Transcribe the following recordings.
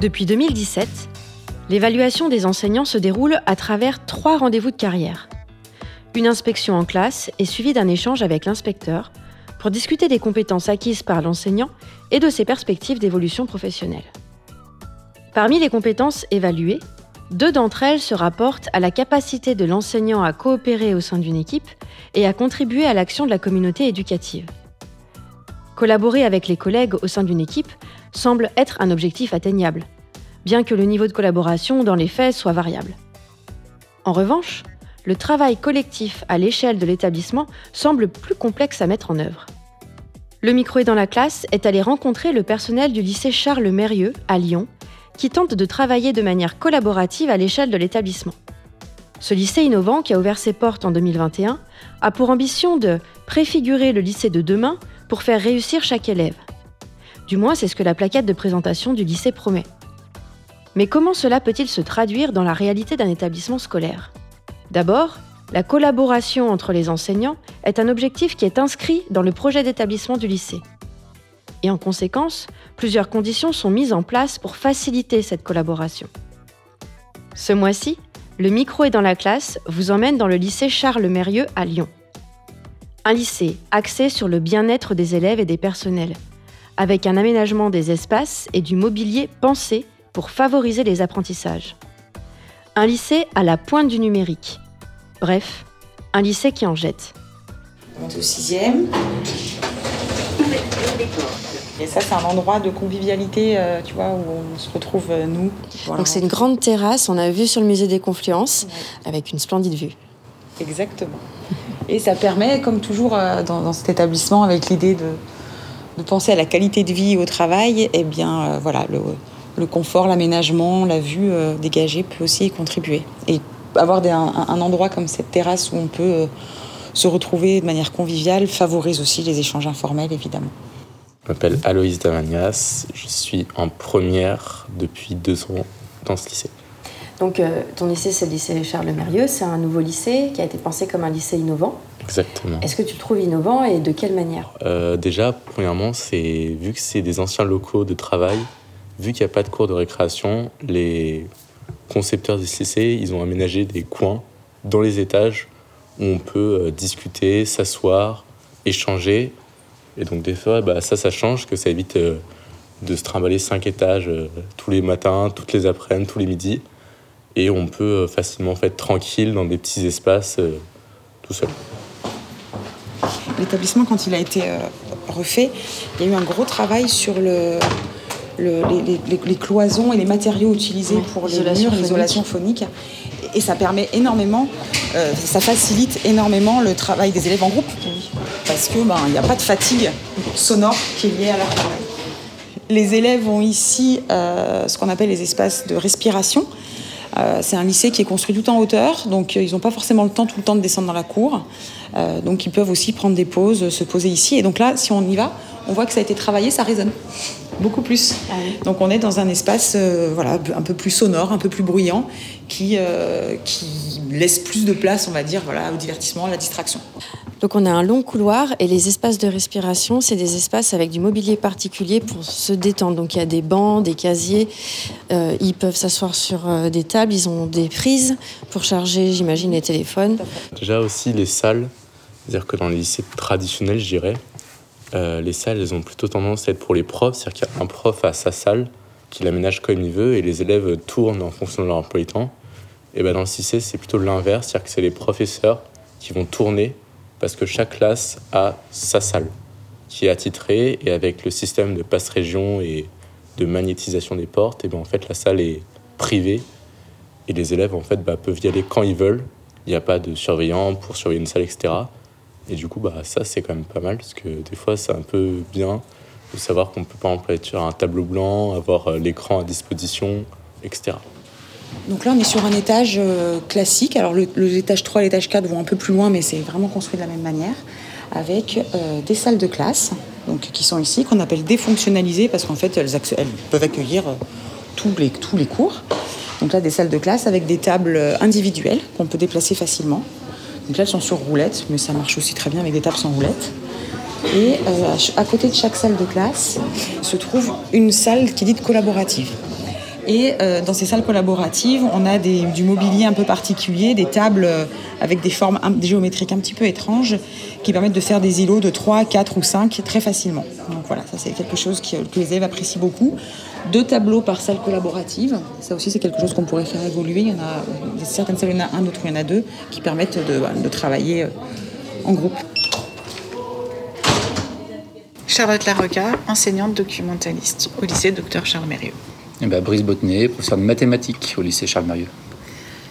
Depuis 2017, l'évaluation des enseignants se déroule à travers trois rendez-vous de carrière. Une inspection en classe est suivie d'un échange avec l'inspecteur pour discuter des compétences acquises par l'enseignant et de ses perspectives d'évolution professionnelle. Parmi les compétences évaluées, deux d'entre elles se rapportent à la capacité de l'enseignant à coopérer au sein d'une équipe et à contribuer à l'action de la communauté éducative. Collaborer avec les collègues au sein d'une équipe semble être un objectif atteignable, bien que le niveau de collaboration dans les faits soit variable. En revanche, le travail collectif à l'échelle de l'établissement semble plus complexe à mettre en œuvre. Le micro est dans la classe est allé rencontrer le personnel du lycée Charles Mérieux à Lyon qui tente de travailler de manière collaborative à l'échelle de l'établissement. Ce lycée innovant, qui a ouvert ses portes en 2021, a pour ambition de préfigurer le lycée de demain pour faire réussir chaque élève. Du moins, c'est ce que la plaquette de présentation du lycée promet. Mais comment cela peut-il se traduire dans la réalité d'un établissement scolaire? D'abord, la collaboration entre les enseignants est un objectif qui est inscrit dans le projet d'établissement du lycée et en conséquence, plusieurs conditions sont mises en place pour faciliter cette collaboration. Ce mois-ci, le micro est dans la classe vous emmène dans le lycée Charles Mérieux à Lyon. Un lycée axé sur le bien-être des élèves et des personnels, avec un aménagement des espaces et du mobilier pensé pour favoriser les apprentissages. Un lycée à la pointe du numérique. Bref, un lycée qui en jette. On est au sixième. Et ça, c'est un endroit de convivialité, euh, tu vois, où on se retrouve, euh, nous. Donc c'est une grande terrasse, on a vu sur le musée des Confluences, avec une splendide vue. Exactement. Et ça permet, comme toujours euh, dans, cet établissement, avec l'idée de, penser à la qualité de vie au travail, eh bien, voilà, le, confort, l'aménagement, la vue dégagée peut aussi y contribuer. Et avoir un, endroit comme cette terrasse où on peut se retrouver de manière conviviale favorise aussi les échanges informels, évidemment. Je m'appelle Aloïs Damanias, je suis en première depuis deux ans dans ce lycée. Donc euh, ton lycée c'est le lycée Charles Mérieux, c'est un nouveau lycée qui a été pensé comme un lycée innovant. Exactement. Est-ce que tu le trouves innovant et de quelle manière euh, Déjà, premièrement, c'est vu que c'est des anciens locaux de travail, vu qu'il n'y a pas de cours de récréation, les concepteurs de ce lycée, ils ont aménagé des coins dans les étages où on peut euh, discuter, s'asseoir, échanger et donc des fois, bah, ça, ça change, que ça évite euh, de se trimballer cinq étages euh, tous les matins, toutes les après-midi, tous les midis. Et on peut facilement être tranquille dans des petits espaces tout seul. L'établissement, quand il a été refait, il y a eu un gros travail sur le, les, cloisons et les matériaux utilisés pour les murs, l'isolation phonique. Et ça permet énormément, ça facilite énormément le travail des élèves en groupe parce qu'il ben, n'y a pas de fatigue sonore qui est liée à leur travail. Les élèves ont ici euh, ce qu'on appelle les espaces de respiration. Euh, c'est un lycée qui est construit tout en hauteur, donc euh, ils n'ont pas forcément le temps tout le temps de descendre dans la cour. Donc ils peuvent aussi prendre des pauses, se poser ici. Et donc là, si on y va, on voit que ça a été travaillé, ça résonne beaucoup plus. Ah donc on est dans un espace voilà, un peu plus sonore, un peu plus bruyant, qui, qui laisse plus de place, on va dire, voilà, au divertissement, à la distraction. Donc on a un long couloir et les espaces de respiration, c'est des espaces avec du mobilier particulier pour se détendre. Donc il y a des bancs, des casiers, euh, ils peuvent s'asseoir sur euh, des tables, ils ont des prises pour charger, j'imagine, les téléphones. Déjà aussi les salles, c'est-à-dire que dans les lycées traditionnels, je euh, les salles, elles ont plutôt tendance à être pour les profs, c'est-à-dire qu'il y a un prof à sa salle qui l'aménage comme il veut et les élèves tournent en fonction de leur emploi du temps. Et ben dans le lycée, c'est plutôt l'inverse, c'est-à-dire que c'est les professeurs qui vont tourner parce que chaque classe a sa salle qui est attitrée et avec le système de passe-région et de magnétisation des portes, et ben en fait la salle est privée et les élèves en fait bah, peuvent y aller quand ils veulent. Il n'y a pas de surveillant pour surveiller une salle, etc. Et du coup, bah, ça, c'est quand même pas mal, parce que des fois, c'est un peu bien de savoir qu'on peut, par exemple, être sur un tableau blanc, avoir l'écran à disposition, etc. Donc là, on est sur un étage classique. Alors, l'étage 3 et l'étage 4 vont un peu plus loin, mais c'est vraiment construit de la même manière, avec des salles de classe, donc, qui sont ici, qu'on appelle défonctionnalisées, parce qu'en fait, elles, elles, peuvent accueillir tous les, tous les cours. Donc là, des salles de classe avec des tables individuelles qu'on peut déplacer facilement. Donc là, elles sont sur roulettes, mais ça marche aussi très bien avec des tables sans roulettes. Et euh, à côté de chaque salle de classe se trouve une salle qui est dite collaborative. Et euh, dans ces salles collaboratives, on a du mobilier un peu particulier, des tables euh, avec des formes géométriques un petit peu étranges qui permettent de faire des îlots de 3, 4 ou 5 très facilement. Donc voilà, ça c'est quelque chose que les élèves apprécient beaucoup deux tableaux par salle collaborative. Ça aussi, c'est quelque chose qu'on pourrait faire évoluer. Il y en a certaines salles, il y en a un, d'autres, il y en a deux, qui permettent de, travailler euh, en groupe. Charlotte Larocca, enseignante documentaliste au lycée Dr Charles Mérieux. Eh ben, Brice Bottenet, professeur de mathématiques au lycée Charles Mérieux.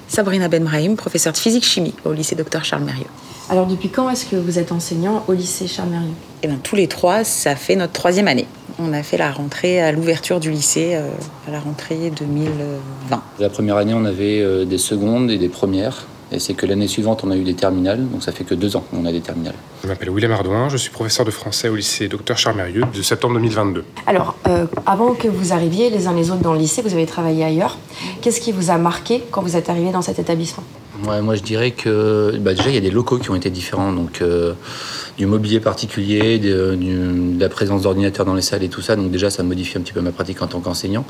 Sabrina Benbrahim, professeure de physique-chimie au lycée Dr Charles Mérieux. Alors depuis quand est-ce que vous êtes enseignant au lycée Charles Mérieux? Eh bien tous les trois, ça fait notre troisième année on a fait la rentrée à l'ouverture du lycée, euh, à la rentrée 2020. La première année, on avait euh, des secondes et des premières. Et c'est que l'année suivante, on a eu des terminales, donc ça fait que deux ans qu'on a des terminales. Je m'appelle William Ardouin, je suis professeur de français au lycée Dr Charles Mérieux de septembre 2022. Alors, euh, avant que vous arriviez les uns les autres dans le lycée, vous avez travaillé ailleurs. Qu'est-ce qui vous a marqué quand vous êtes arrivé dans cet établissement? Ouais, Moi, je dirais que bah, déjà, il y a des locaux qui ont été différents. Donc, du mobilier particulier, de, la présence d'ordinateurs dans les salles et tout ça. Donc déjà, ça modifie un petit peu ma pratique en tant qu'enseignant.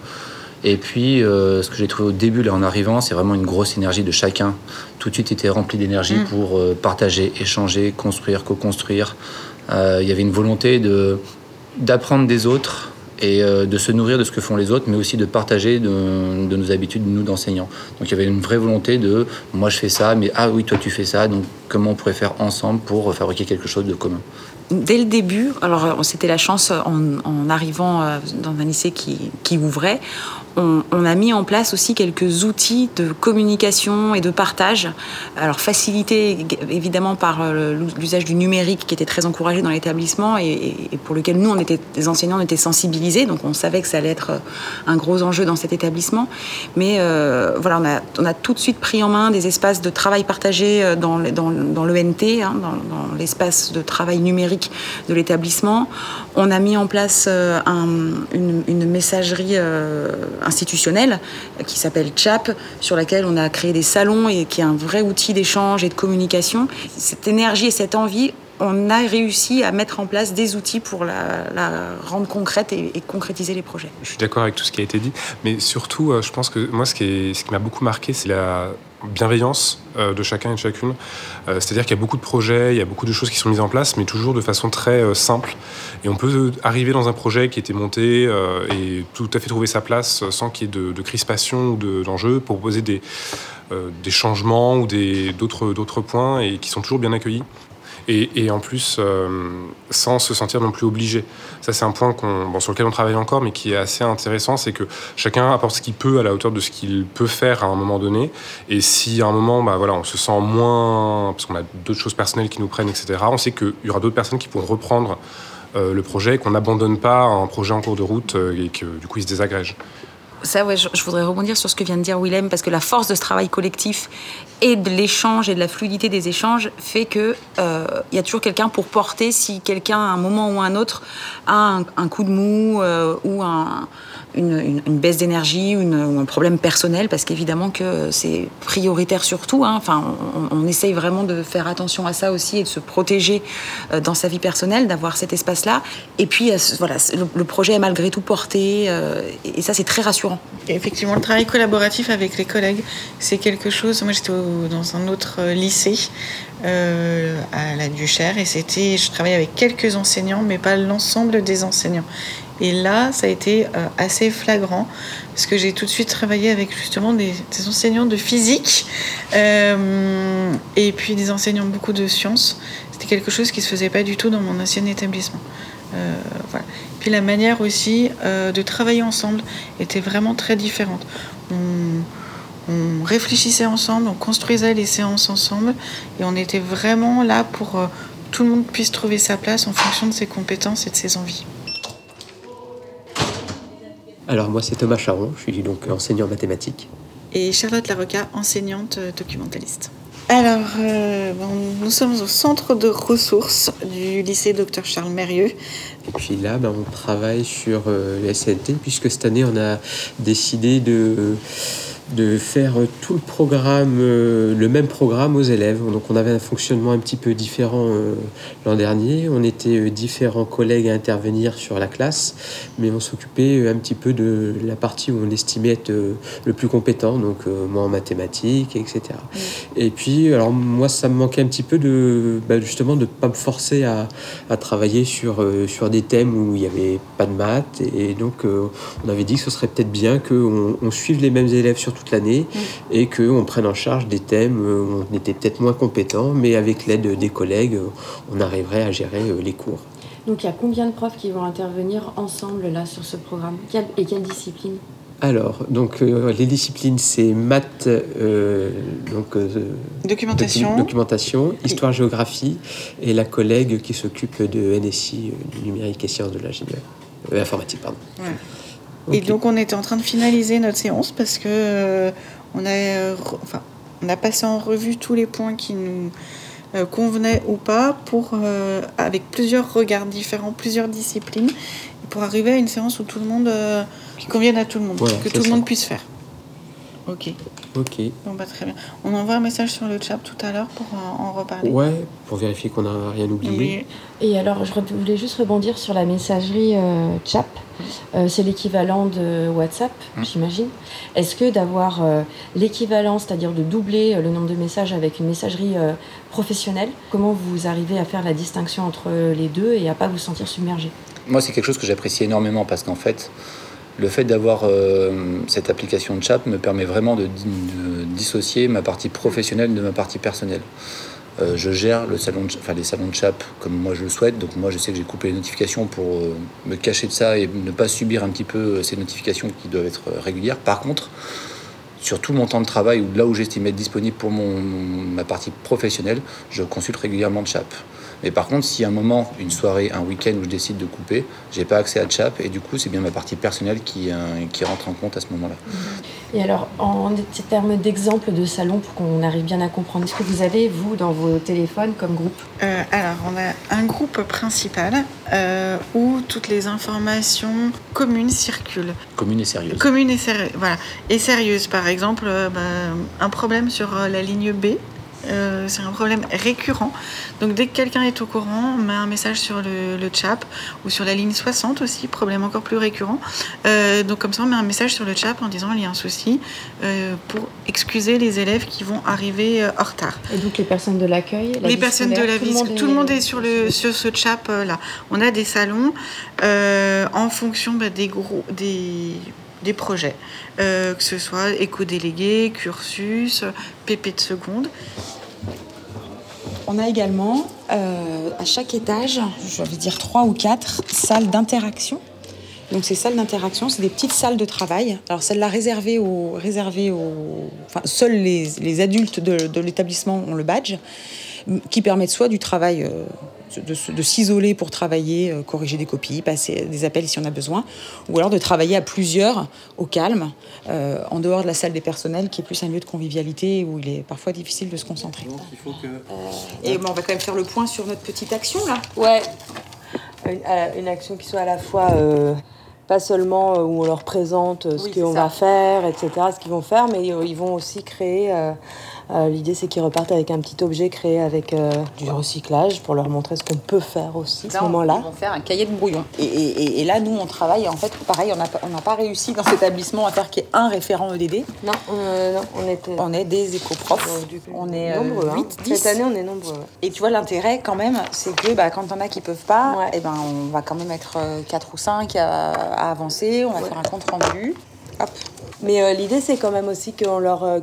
Et puis, euh, ce que j'ai trouvé au début, là, en arrivant, c'est vraiment une grosse énergie de chacun. Tout de suite, était rempli d'énergie mm. pour euh, partager, échanger, construire, co-construire. Euh, il y avait une volonté de d'apprendre des autres, et euh, de se nourrir de ce que font les autres, mais aussi de partager de, nos habitudes, nous, d'enseignants. Donc il y avait une vraie volonté de moi je fais ça, mais ah oui, toi tu fais ça, donc comment on pourrait faire ensemble pour fabriquer quelque chose de commun? Dès le début, alors c'était la chance en, arrivant euh, dans un lycée qui ouvrait, on, a mis en place aussi quelques outils de communication et de partage. Alors facilité évidemment par euh, l'usage du numérique qui était très encouragé dans l'établissement et, pour lequel nous, on était, des enseignants, on était sensibilisés, donc on savait que ça allait être euh, un gros enjeu dans cet établissement. Mais euh, voilà, on a, tout de suite pris en main des espaces de travail partagé dans, dans, dans l'ENT, hein, dans, l'espace de travail numérique de l'établissement. On a mis en place une, messagerie institutionnelle qui s'appelle CHAP, sur laquelle on a créé des salons et qui est un vrai outil d'échange et de communication. Cette énergie et cette envie, on a réussi à mettre en place des outils pour la, rendre concrète et, concrétiser les projets. Je suis d'accord avec tout ce qui a été dit, mais surtout, euh, je pense que moi, ce qui, ce qui m'a beaucoup marqué, c'est la bienveillance euh, de chacun et de chacune. Euh, c'est-à-dire qu'il y a beaucoup de projets, il y a beaucoup de choses qui sont mises en place, mais toujours de façon très euh, simple. Et on peut arriver dans un projet qui était monté et tout à fait trouver sa place sans qu'il y ait de, crispation ou d'enjeux pour poser des, des changements ou d'autres points et qui sont toujours bien accueillis et, en plus euh, sans se sentir non plus obligé. Ça, c'est un point sur lequel on travaille encore, mais qui est assez intéressant, c'est que chacun apporte ce qu'il peut à la hauteur de ce qu'il peut faire à un moment donné. Et si à un moment, bah, voilà, on se sent moins, parce qu'on a d'autres choses personnelles qui nous prennent, etc., on sait qu'il y aura d'autres personnes qui pourront reprendre euh, le projet, qu'on n'abandonne pas un projet en cours de route euh, et que du coup il se désagrège. Ça, ouais, je, voudrais rebondir sur ce que vient de dire Willem, parce que la force de ce travail collectif et de l'échange et de la fluidité des échanges fait que il euh, y a toujours quelqu'un pour porter si quelqu'un, à un moment ou à un autre, a un, coup de mou euh, ou un, une, baisse d'énergie ou, un problème personnel, parce qu'évidemment que c'est prioritaire surtout. Hein. Enfin, on, essaye vraiment de faire attention à ça aussi et de se protéger euh, dans sa vie personnelle, d'avoir cet espace-là. Et puis, voilà, le, projet est malgré tout porté, euh, et ça, c'est très rassurant. effectivement, le travail collaboratif avec les collègues, c'est quelque chose. Moi, j'étais dans un autre euh, lycée. à la Duchère et c'était je travaillais avec quelques enseignants mais pas l'ensemble des enseignants et là, ça a été euh, assez flagrant, parce que j'ai tout de suite travaillé avec justement des, enseignants de physique, euh, et puis des enseignants beaucoup de sciences. C'était quelque chose qui ne se faisait pas du tout dans mon ancien établissement. Euh. Puis la manière aussi de travailler ensemble était vraiment très différente. On, réfléchissait ensemble, on construisait les séances ensemble, et on était vraiment là pour tout le monde puisse trouver sa place en fonction de ses compétences et de ses envies. Alors moi c'est Thomas Charon, je suis donc enseignant en mathématiques. Et Charlotte Larocca, enseignante euh, documentaliste. Alors, euh, bon, nous sommes au centre de ressources du lycée Dr Charles Mérieux. Et puis là, ben, on travaille sur euh, le SNT, puisque cette année, on a décidé de de faire tout le programme, euh, le même programme aux élèves. Donc on avait un fonctionnement un petit peu différent euh, l'an dernier. On était euh, différents collègues à intervenir sur la classe, mais on s'occupait un petit peu de la partie où on estimait être le plus compétent, donc moi en mathématiques, etc. Et puis, alors moi, ça me manquait un petit peu de bah, justement de ne pas me forcer à, à travailler sur, sur des thèmes où il n'y avait pas de maths. Et, donc on avait dit que ce serait peut-être bien qu'on on suive les mêmes élèves sur toute l'année mm. et qu'on prenne en charge des thèmes où on était peut-être moins compétent, mais avec l'aide des collègues, on arriverait à gérer euh, les cours. Donc il y a combien de profs qui vont intervenir ensemble là sur ce programme? Et quelle discipline? Alors, donc euh, les disciplines, c'est maths, euh, donc documentation, documentation, histoire-géographie, et la collègue qui s'occupe de NSI, du numérique et sciences de l'ingénieur, informatique, pardon. Et donc on était en train de finaliser notre séance parce que euh, on, a, euh, enfin, on a passé en revue tous les points qui nous euh, convenaient ou pas pour, avec plusieurs regards différents, plusieurs disciplines, pour arriver à une séance où tout le monde, qui convienne à tout le monde, que tout le monde puisse faire. Ok. Ok. Bon, bah, très bien. On envoie un message sur le chat tout à l'heure pour en reparler. Ouais, pour vérifier qu'on n'a rien oublié. Et alors, je voulais juste rebondir sur la messagerie chat. Euh, c'est l'équivalent de WhatsApp, mmh. j'imagine. Est-ce que d'avoir euh, l'équivalent, c'est-à-dire de doubler euh, le nombre de messages avec une messagerie professionnelle, comment vous arrivez à faire la distinction entre les deux et à pas vous sentir submergé? Moi, c'est quelque chose que j'apprécie énormément parce qu'en fait, le fait d'avoir cette application de chat me permet vraiment de, dissocier ma partie professionnelle de ma partie personnelle. Euh, je gère les salons de chape comme moi je le souhaite. Donc moi je sais que j'ai coupé les notifications pour euh, me cacher de ça et ne pas subir un petit peu euh, ces notifications qui doivent être régulières. Par contre, sur tout mon temps de travail ou là où j'estime être disponible pour ma partie professionnelle, je consulte régulièrement de chape. Mais par contre, si à un moment, une soirée, un week-end où je décide de couper, j'ai pas accès à chat et du coup, c'est bien ma partie personnelle qui, qui rentre en compte à ce moment-là. Et alors, en termes d'exemple de salon, pour qu'on arrive bien à comprendre, est-ce que vous avez, vous, dans vos téléphones comme groupe? Euh, Alors, on a un groupe principal euh, où toutes les informations communes circulent. Communes et sérieuses. Communes et, voilà. et sérieuses. Par exemple, euh, bah, un problème sur la ligne B euh, c'est un problème récurrent. Donc dès que quelqu'un est au courant, on met un message sur le, chat ou sur la ligne 60 aussi, problème encore plus récurrent. Euh, donc comme ça, on met un message sur le chat en disant il y a un souci euh, pour excuser les élèves qui vont arriver en retard. Et donc les personnes de l'accueil Les personnes de la visite, tout, le monde est sur, le, sur ce chat là. On a des salons en fonction bah, des, gros, des des projets, euh, que ce soit éco-délégué, cursus, PP de seconde. On a également euh, à chaque étage, je vais dire trois ou quatre salles d'interaction. Donc ces salles d'interaction, c'est des petites salles de travail. Alors celles-là réservées aux, réservées aux, enfin seuls les, adultes de, l'établissement ont le badge, qui permettent soit du travail euh, de, s'isoler pour travailler, euh, corriger des copies, passer des appels si on a besoin, ou alors de travailler à plusieurs au calme, euh, en dehors de la salle des personnels, qui est plus un lieu de convivialité où il est parfois difficile de se concentrer. Et on va quand même faire le point sur notre petite action là. Ouais, une, action qui soit à la fois pas seulement où on leur présente ce qu'on va faire, etc., ce qu'ils vont faire, mais ils vont aussi créer euh, l'idée, c'est qu'ils repartent avec un petit objet créé avec euh, du recyclage pour leur montrer ce qu'on peut faire aussi à ce moment-là. Ils vont faire un cahier de brouillon. Et, là, nous, on travaille. En fait, pareil, on n'a pas réussi dans cet établissement à faire qu'il y ait un référent EDD. Non, euh, on, était... on est des éco-profs. on est nombreux. 8, hein. 10. Cette année, on est nombreux. Et tu vois, l'intérêt, quand même, c'est que bah, quand on a qui peuvent pas, et eh ben, on va quand même être 4 ou 5 à, avancer. On va faire un compte rendu. Hop, mais euh, l'idée, c'est quand même aussi qu'on leur, euh,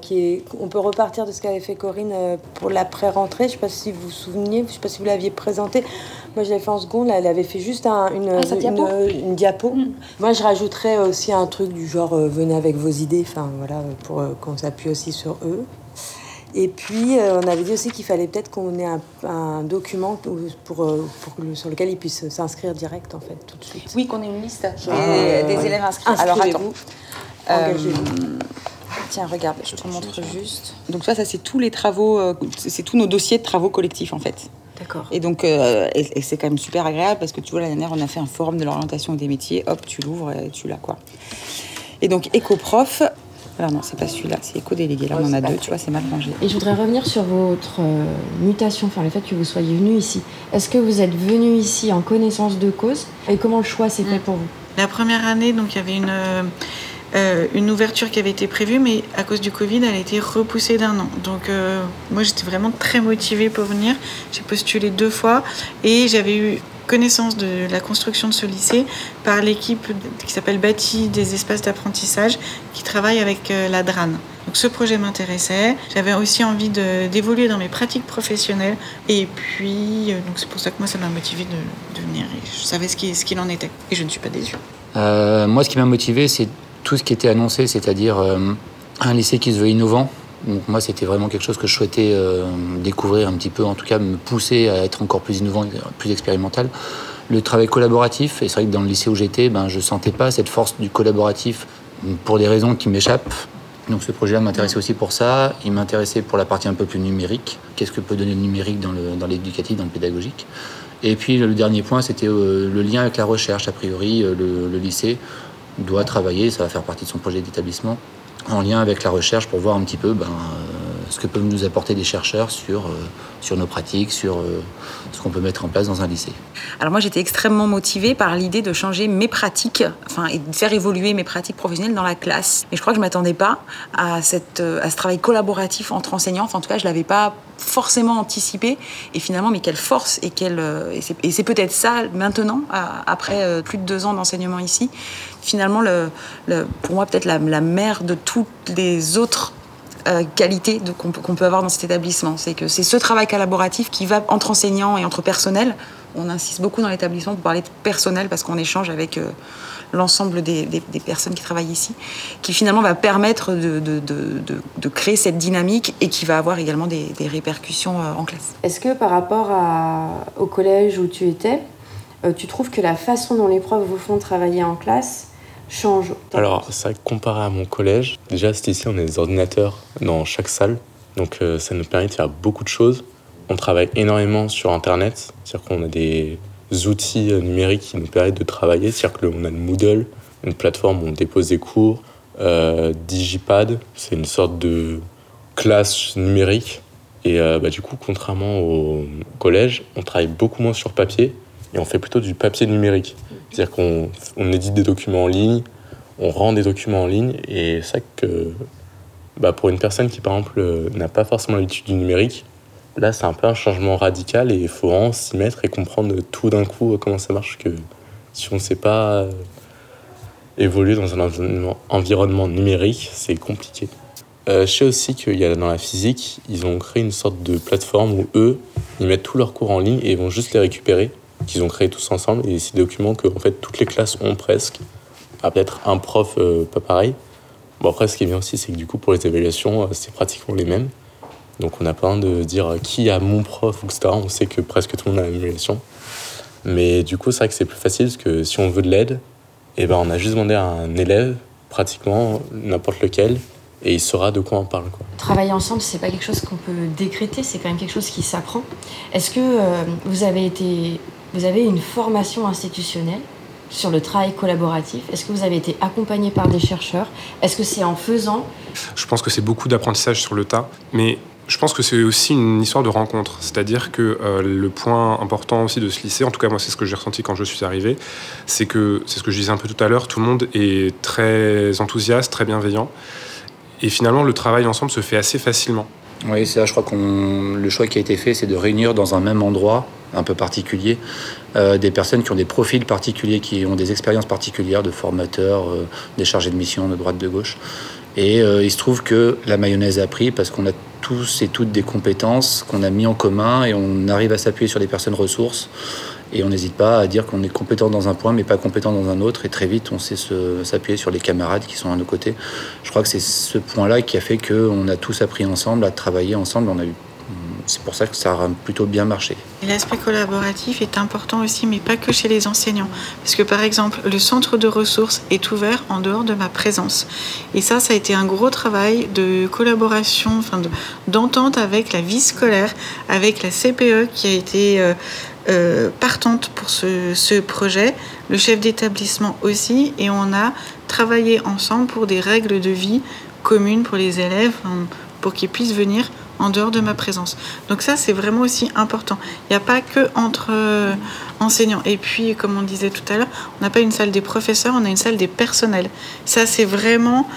on peut repartir de ce qu'avait fait Corinne euh, pour l'après-rentrée. Je ne sais pas si vous vous souveniez, je ne sais pas si vous l'aviez présenté. Moi, je l'avais fait en seconde. elle avait fait juste un, une, ah, diapo. une, diapo. Mm. Moi, je rajouterais aussi un truc du genre venez avec vos idées, enfin voilà, pour qu'on s'appuie aussi sur eux. Et puis, on avait dit aussi qu'il fallait peut-être qu'on ait un, document pour, pour, sur lequel ils puissent s'inscrire direct, en fait, tout de suite. Oui, qu'on ait une liste des, élèves inscrits. Alors, attends. Engagez-vous. Tiens, regarde, je te montre juste. Donc ça, ça c'est tous les travaux, euh, c'est tous nos dossiers de travaux collectifs en fait. D'accord. Et donc, euh, et, c'est quand même super agréable parce que tu vois, l'année dernière, on a fait un forum de l'orientation des métiers. Hop, tu l'ouvres et tu l'as quoi. Et donc, éco-prof. Alors non, c'est pas celui-là, c'est éco-délégué. Là, on en a deux, tu vois, c'est mal rangé. Et je voudrais revenir sur votre euh, mutation, enfin le fait que vous soyez venu ici. Est-ce que vous êtes venu ici en connaissance de cause? Et comment le choix s'est fait mm. pour vous? La première année, donc il y avait une euh, une ouverture qui avait été prévue, mais à cause du Covid, elle a été repoussée d'un an. Donc euh, moi, j'étais vraiment très motivée pour venir. J'ai postulé deux fois et j'avais eu connaissance de la construction de ce lycée par l'équipe qui s'appelle Bâti des espaces d'apprentissage qui travaille avec euh, la DRAN. Donc ce projet m'intéressait. J'avais aussi envie d'évoluer dans mes pratiques professionnelles. Et puis, c'est pour ça que moi, ça m'a motivé de, venir. Je savais ce qu'il en était. Et je ne suis pas déçue. moi, ce qui m'a motivé, c'est tout ce qui était annoncé, c'est-à-dire euh, un lycée qui se veut innovant. Donc moi, c'était vraiment quelque chose que je souhaitais euh, découvrir un petit peu, en tout cas me pousser à être encore plus innovant, plus expérimental. Le travail collaboratif, et c'est vrai que dans le lycée où j'étais, ben, je ne sentais pas cette force du collaboratif pour des raisons qui m'échappent. Donc ce projet-là m'intéressait aussi pour ça. Il m'intéressait pour la partie un peu plus numérique. Qu'est-ce que peut donner le numérique dans l'éducatif, dans, le pédagogique? Et puis le dernier point, c'était euh, le lien avec la recherche. A priori, le lycée doit travailler, ça va faire partie de son projet d'établissement, en lien avec la recherche pour voir un petit peu ben, euh, ce que peuvent nous apporter des chercheurs sur, euh, sur nos pratiques, sur euh, ce qu'on peut mettre en place dans un lycée. Alors moi j'étais extrêmement motivée par l'idée de changer mes pratiques, enfin et de faire évoluer mes pratiques professionnelles dans la classe. Et je crois que je m'attendais pas à, cette, à ce travail collaboratif entre enseignants. Enfin, en tout cas je l'avais pas forcément anticipé. Et finalement, mais quelle force et quelle et c'est peut-être ça maintenant, après plus de deux ans d'enseignement ici, finalement le, pour moi peut-être la, la mère de toutes les autres euh, qualité qu'on peut avoir dans cet établissement. C'est que c'est ce travail collaboratif qui va entre enseignants et entre personnel. On insiste beaucoup dans l'établissement pour parler de personnel parce qu'on échange avec euh, l'ensemble des, personnes qui travaillent ici, qui finalement va permettre de, créer cette dynamique et qui va avoir également des, répercussions euh, en classe. Est-ce que par rapport au collège où tu étais, tu trouves que la façon dont les profs vous font travailler en classe change Alors, ça, comparé à mon collège, déjà, c'est ici, on a des ordinateurs dans chaque salle. Donc, euh, ça nous permet de faire beaucoup de choses. On travaille énormément sur Internet. C'est-à-dire qu'on a des outils euh, numériques qui nous permettent de travailler. C'est-à-dire qu'on a le Moodle, une plateforme où on dépose des cours. Euh, Digipad, c'est une sorte de classe numérique. Et bah, du coup, contrairement au collège, on travaille beaucoup moins sur papier et on fait plutôt du papier numérique. C'est-à-dire qu'on on édite des documents en ligne, on rend des documents en ligne, et ça que bah pour une personne qui, par exemple, euh, n'a pas forcément l'habitude du numérique, là, c'est un peu un changement radical, et il faut vraiment s'y mettre et comprendre tout d'un coup comment ça marche, que si on ne sait pas euh, évoluer dans un environnement numérique, c'est compliqué. Euh, je sais aussi qu'il y a dans la physique, ils ont créé une sorte de plateforme où eux, ils mettent tous leurs cours en ligne et ils vont juste les récupérer qu'ils ont créé tous ensemble. Et ces documents que fait, toutes les classes ont presque. à peut-être un prof euh, pas pareil. Bon, après, ce qui est bien aussi, c'est que du coup, pour les évaluations, euh, c'est pratiquement les mêmes. Donc, on n'a pas besoin de dire euh, qui a mon prof, etc. On sait que presque tout le monde a l'évaluation. Mais du coup, c'est vrai que c'est plus facile parce que si on veut de l'aide, eh ben, on a juste demandé à un élève, pratiquement n'importe lequel, et il saura de quoi on parle. Quoi. Travailler ensemble, c'est pas quelque chose qu'on peut décréter, c'est quand même quelque chose qui s'apprend. Est-ce que vous avez été vous avez une formation institutionnelle sur le travail collaboratif Est-ce que vous avez été accompagné par des chercheurs? Est-ce que c'est en faisant? Je pense que c'est beaucoup d'apprentissage sur le tas, mais je pense que c'est aussi une histoire de rencontre. C'est-à-dire que euh, le point important aussi de ce lycée, en tout cas moi c'est ce que j'ai ressenti quand je suis arrivé, c'est que, c'est ce que je disais un peu tout à l'heure, tout le monde est très enthousiaste, très bienveillant. Et finalement le travail ensemble se fait assez facilement. Oui, c'est ça, je crois que le choix qui a été fait, c'est de réunir dans un même endroit un peu particulier, euh, des personnes qui ont des profils particuliers, qui ont des expériences particulières de formateurs, euh, des chargés de mission de droite, de gauche. Et euh, il se trouve que la mayonnaise a pris parce qu'on a tous et toutes des compétences qu'on a mis en commun et on arrive à s'appuyer sur des personnes ressources Et on n'hésite pas à dire qu'on est compétent dans un point, mais pas compétent dans un autre. Et très vite, on sait s'appuyer sur les camarades qui sont à nos côtés. Je crois que c'est ce point-là qui a fait qu'on a tous appris ensemble, à travailler ensemble. On a eu c'est pour ça que ça a plutôt bien marché. L'aspect collaboratif est important aussi, mais pas que chez les enseignants. Parce que par exemple, le centre de ressources est ouvert en dehors de ma présence. Et ça, ça a été un gros travail de collaboration, enfin d'entente avec la vie scolaire, avec la CPE qui a été euh, euh, partante pour ce, projet, le chef d'établissement aussi, et on a travaillé ensemble pour des règles de vie communes pour les élèves, pour qu'ils puissent venir en dehors de ma présence. Donc ça, c'est vraiment aussi important. Il n'y a pas que entre euh, enseignants. Et puis, comme on disait tout à l'heure, on n'a pas une salle des professeurs, on a une salle des personnels. Ça, c'est vraiment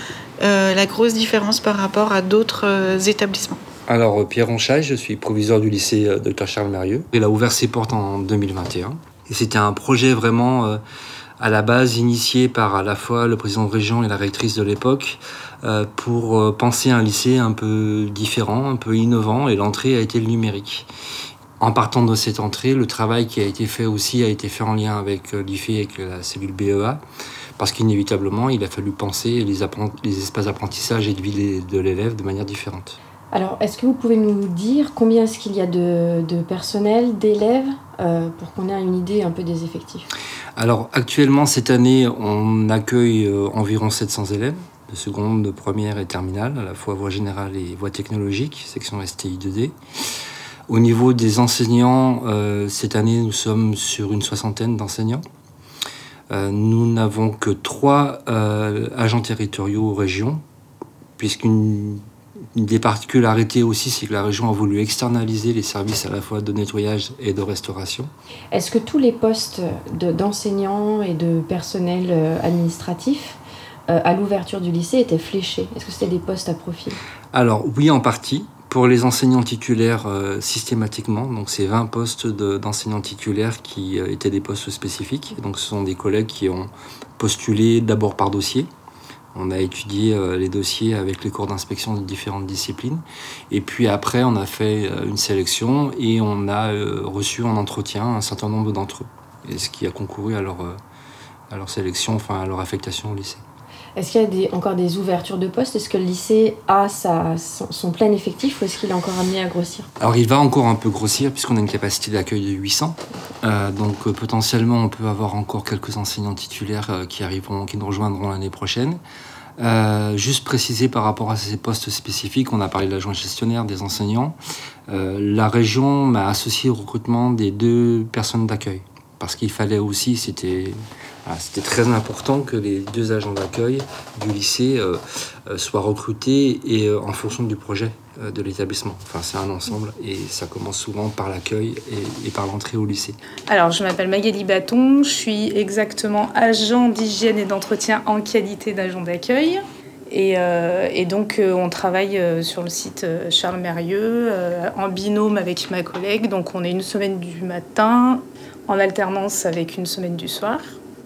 euh, la grosse différence par rapport à d'autres établissements. Alors, Pierre Ronchaille, je suis proviseur du lycée de Charles Mérieux. Il a ouvert ses portes en 2021. Et c'était un projet vraiment à la base initié par à la fois le président de région et la rectrice de l'époque euh, pour euh, penser un lycée un peu différent, un peu innovant, et l'entrée a été le numérique. En partant de cette entrée, le travail qui a été fait aussi a été fait en lien avec euh, l'IFE et avec la cellule BEA, parce qu'inévitablement, il a fallu penser les, les espaces d'apprentissage et de vie de l'élève de manière différente. Alors, est-ce que vous pouvez nous dire combien est-ce qu'il y a de, personnel, d'élèves, pour qu'on ait une idée un peu des effectifs? Alors, actuellement, cette année, on accueille environ 700 élèves de seconde, de première et terminale, à la fois voie générale et voie technologique, section STI 2D. Au niveau des enseignants, euh, cette année, nous sommes sur une soixantaine d'enseignants. Euh, nous n'avons que trois euh, agents territoriaux aux régions, puisqu'une des particularités aussi, c'est que la région a voulu externaliser les services à la fois de nettoyage et de restauration. Est-ce que tous les postes d'enseignants et de personnel administratif euh, à l'ouverture du lycée étaient fléchés? Est-ce que c'était des postes à profil? Alors oui, en partie. Pour les enseignants titulaires, euh, systématiquement, donc c'est 20 postes d'enseignants titulaires qui euh, étaient des postes spécifiques. Donc ce sont des collègues qui ont postulé d'abord par dossier. On a étudié les dossiers avec les cours d'inspection de différentes disciplines. Et puis après, on a fait une sélection et on a reçu en entretien un certain nombre d'entre eux. Et ce qui a concouru à leur, à leur sélection, enfin à leur affectation au lycée. Est-ce qu'il y a des, encore des ouvertures de postes? Est-ce que le lycée a sa, son, plein effectif ou est-ce qu'il est encore amené à grossir? Alors il va encore un peu grossir puisqu'on a une capacité d'accueil de 800. Euh, donc euh, potentiellement on peut avoir encore quelques enseignants titulaires euh, qui arriveront, qui nous rejoindront l'année prochaine. Juste préciser par rapport à ces postes spécifiques, on a parlé de l'adjoint gestionnaire, des enseignants. la région m'a associé au recrutement des deux personnes d'accueil parce qu'il fallait aussi, c'était c'était très important que les deux agents d'accueil du lycée euh, euh, soient recrutés et euh, en fonction du projet de l'établissement. Enfin, c'est un ensemble et ça commence souvent par l'accueil et, par l'entrée au lycée. Alors, je m'appelle Magali Baton, je suis exactement agent d'hygiène et d'entretien en qualité d'agent d'accueil. Et, et, donc, on travaille sur le site Charles Mérieux en binôme avec ma collègue. Donc, on est une semaine du matin en alternance avec une semaine du soir.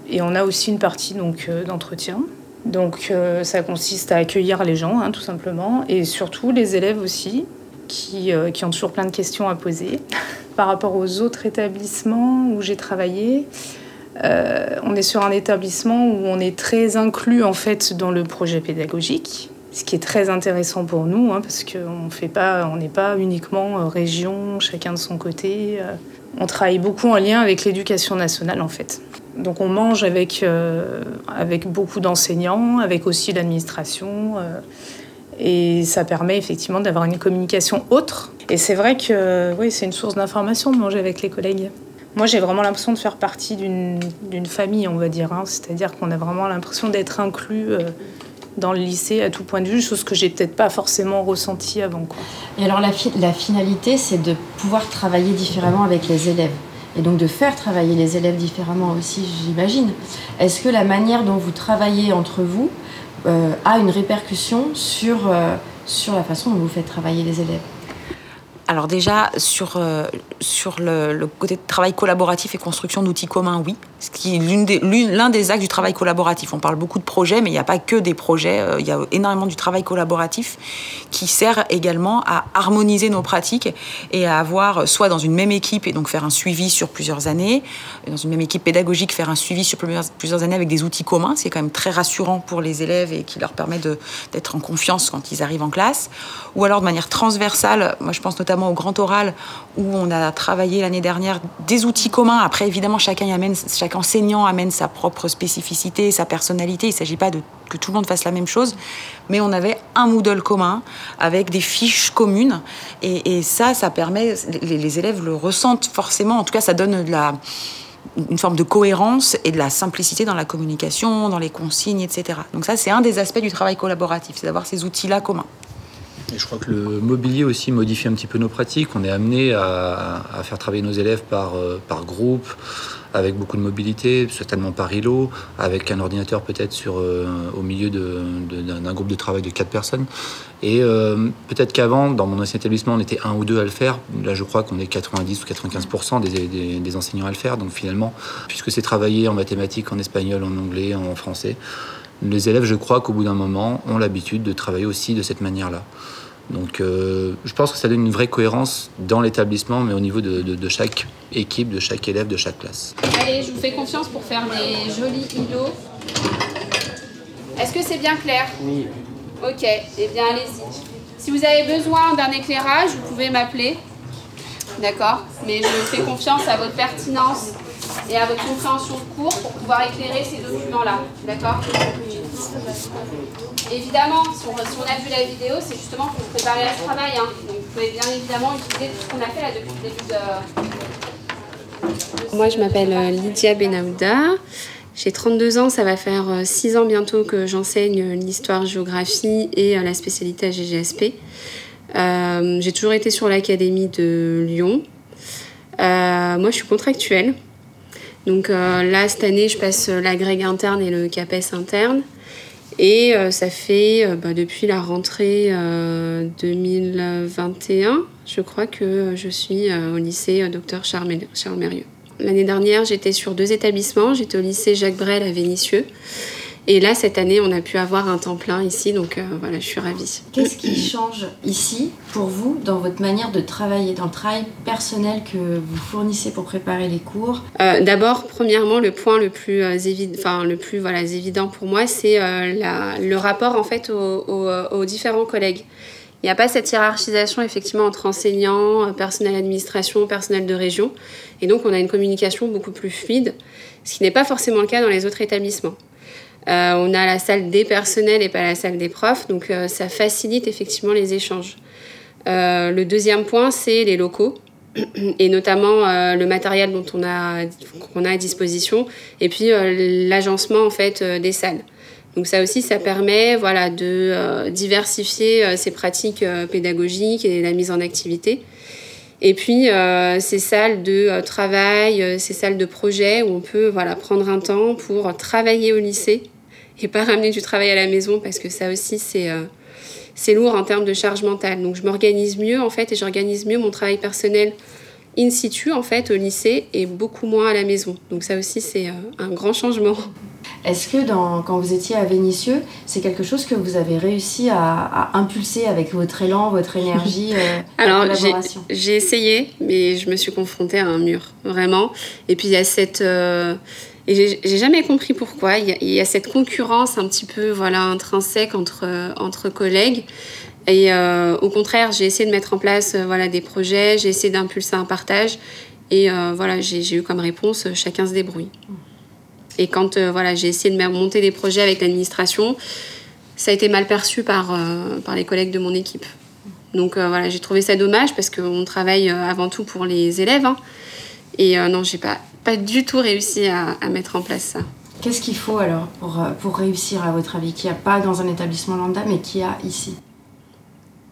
Et on a aussi une partie donc euh, d'entretien. Donc euh, ça consiste à accueillir les gens, hein, tout simplement, et surtout les élèves aussi, qui, euh, qui, ont toujours plein de questions à poser. Par rapport aux autres établissements où j'ai travaillé, on est sur un établissement où on est très inclus en fait dans le projet pédagogique, ce qui est très intéressant pour nous, hein, parce qu'on fait pas, on n'est pas uniquement région, chacun de son côté. on travaille beaucoup en lien avec l'éducation nationale en fait. Donc on mange avec, euh, avec beaucoup d'enseignants, avec aussi l'administration. Euh, et ça permet effectivement d'avoir une communication autre. Et c'est vrai que oui, c'est une source d'information de manger avec les collègues. Moi, j'ai vraiment l'impression de faire partie d'une famille, on va dire. Hein. C'est-à-dire qu'on a vraiment l'impression d'être inclus euh, dans le lycée à tout point de vue, chose que j'ai peut-être pas forcément ressentie avant. Et alors, la, la finalité, c'est de pouvoir travailler différemment avec les élèves et donc de faire travailler les élèves différemment aussi, j'imagine. Est-ce que la manière dont vous travaillez entre vous euh, a une répercussion euh, sur la façon dont vous faites travailler les élèves? Alors déjà, sur, euh, sur le, côté travail collaboratif et construction d'outils communs, oui. Ce qui est l'un des, l'un des actes du travail collaboratif. On parle beaucoup de projets, mais il n'y a pas que des projets. Euh, il y a énormément du travail collaboratif qui sert également à harmoniser nos pratiques et à avoir, soit dans une même équipe, et donc faire un suivi sur plusieurs années, dans une même équipe pédagogique, faire un suivi sur plusieurs, plusieurs années avec des outils communs. C'est quand même très rassurant pour les élèves et qui leur permet d'être en confiance quand ils arrivent en classe. Ou alors de manière transversale, moi je pense notamment au Grand Oral, où on a travaillé l'année dernière des outils communs. Après, évidemment, chacun amène, chaque enseignant amène sa propre spécificité, sa personnalité. Il ne s'agit pas de que tout le monde fasse la même chose, mais on avait un Moodle commun avec des fiches communes. Et, ça, ça permet, les, élèves le ressentent forcément. En tout cas, ça donne une forme de cohérence et de la simplicité dans la communication, dans les consignes, etc. Donc ça, c'est un des aspects du travail collaboratif, c'est d'avoir ces outils-là communs. Je crois que le mobilier aussi modifie un petit peu nos pratiques. On est amené à, faire travailler nos élèves par, euh, par groupe, avec beaucoup de mobilité, certainement par îlot, avec un ordinateur peut-être sur euh, au milieu d'un groupe de travail de quatre personnes. Et euh, peut-être qu'avant, dans mon ancien établissement, on était un ou deux à le faire. Là, je crois qu'on est 90 ou 95 des, des, enseignants à le faire. Donc finalement, puisque c'est travaillé en mathématiques, en espagnol, en anglais, en français, les élèves, je crois qu'au bout d'un moment, ont l'habitude de travailler aussi de cette manière-là. Donc euh, je pense que ça donne une vraie cohérence dans l'établissement, mais au niveau de, chaque équipe, de chaque élève, de chaque classe. Allez, je vous fais confiance pour faire des jolis îlots. Est-ce que c'est bien clair? Oui. Ok, eh bien allez-y. Si vous avez besoin d'un éclairage, vous pouvez m'appeler. D'accord? Mais je fais confiance à votre pertinence et à votre compréhension de cours pour pouvoir éclairer ces documents-là. D'accord Évidemment, si on, a vu la vidéo, c'est justement pour vous préparer à ce travail. Hein. Donc vous pouvez bien évidemment utiliser tout ce qu'on a fait là depuis le début. Moi, je m'appelle euh, Lydia Benahouda. J'ai 32 ans, ça va faire 6 euh, ans bientôt que j'enseigne l'histoire-géographie et euh, la spécialité à GGSP. j'ai toujours été sur l'académie de Lyon. moi, je suis contractuelle. Donc là, cette année, je passe l'agrég interne et le CAPES interne. Et euh, ça fait euh, bah, depuis la rentrée 2021, euh, je crois que je suis au lycée Dr Charles Mérieux. L'année dernière, j'étais sur deux établissements. J'étais au lycée Jacques Brel à Vénissieux et là, cette année, on a pu avoir un temps plein ici, donc euh, voilà, je suis ravie. Qu'est-ce qui change ici pour vous dans votre manière de travailler, dans le travail personnel que vous fournissez pour préparer les cours? Euh, D'abord, premièrement, le point le plus, euh, enfin, le plus voilà, évident pour moi, c'est le rapport en fait aux, différents collègues. Il n'y a pas cette hiérarchisation effectivement entre enseignants, personnel d'administration, personnel de région. Et donc on a une communication beaucoup plus fluide, ce qui n'est pas forcément le cas dans les autres établissements. Euh, on a la salle des personnels et pas la salle des profs, donc euh, ça facilite effectivement les échanges. Euh, le deuxième point, c'est les locaux et notamment le matériel dont on a qu'on a à disposition et puis l'agencement en fait des salles. Donc ça aussi, ça permet voilà de diversifier ces pratiques pédagogiques et la mise en activité. Et puis ces salles de travail, ces salles de projet où on peut voilà prendre un temps pour travailler au lycée et pas ramener du travail à la maison parce que ça aussi c'est euh, c'est lourd en termes de charge mentale. Donc je m'organise mieux en fait et j'organise mieux mon travail personnel in situ en fait au lycée et beaucoup moins à la maison. Donc ça aussi c'est euh, un grand changement. Est-ce que dans, quand vous étiez à Vénissieux, c'est quelque chose que vous avez réussi à, impulser avec votre élan, votre énergie euh, Alors j'ai essayé, mais je me suis confrontée à un mur, vraiment. Et puis il y a cette... Et j'ai jamais compris pourquoi. Il y, a, cette concurrence un petit peu voilà, intrinsèque entre, entre collègues. Et euh, au contraire, j'ai essayé de mettre en place euh, voilà, des projets, j'ai essayé d'impulser un partage. Et euh, voilà, j'ai eu comme réponse chacun se débrouille. Et quand voilà, j'ai essayé de monter des projets avec l'administration, ça a été mal perçu par, par les collègues de mon équipe. Donc voilà, j'ai trouvé ça dommage parce qu'on travaille avant tout pour les élèves. Hein. Et non, j'ai pas pas du tout réussi à, mettre en place ça. Qu'est-ce qu'il faut alors pour, euh, pour réussir à votre avis, qu'il n'y a pas dans un établissement lambda, mais qu'il y a ici?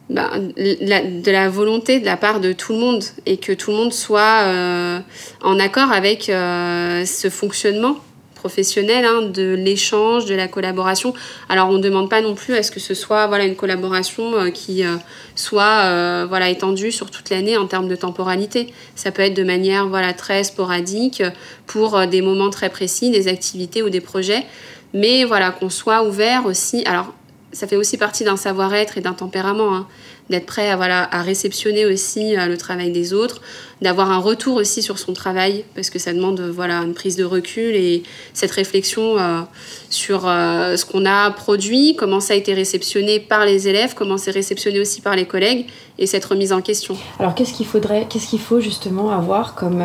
Ben, de la volonté de la part de tout le monde et que tout le monde soit euh, en accord avec euh, ce fonctionnement professionnelle, hein, de l'échange, de la collaboration. Alors on ne demande pas non plus à ce que ce soit voilà, une collaboration euh, qui euh, soit euh, voilà, étendue sur toute l'année en termes de temporalité. Ça peut être de manière voilà, très sporadique pour des moments très précis, des activités ou des projets. Mais voilà, qu'on soit ouvert aussi. Alors ça fait aussi partie d'un savoir-être et d'un tempérament. Hein d'être prêt à, voilà, à réceptionner aussi euh, le travail des autres, d'avoir un retour aussi sur son travail, parce que ça demande voilà, une prise de recul et cette réflexion euh, sur euh, ce qu'on a produit, comment ça a été réceptionné par les élèves, comment c'est réceptionné aussi par les collègues, et cette remise en question. Alors qu'est-ce qu'il faudrait, qu'est-ce qu'il faut justement avoir comme,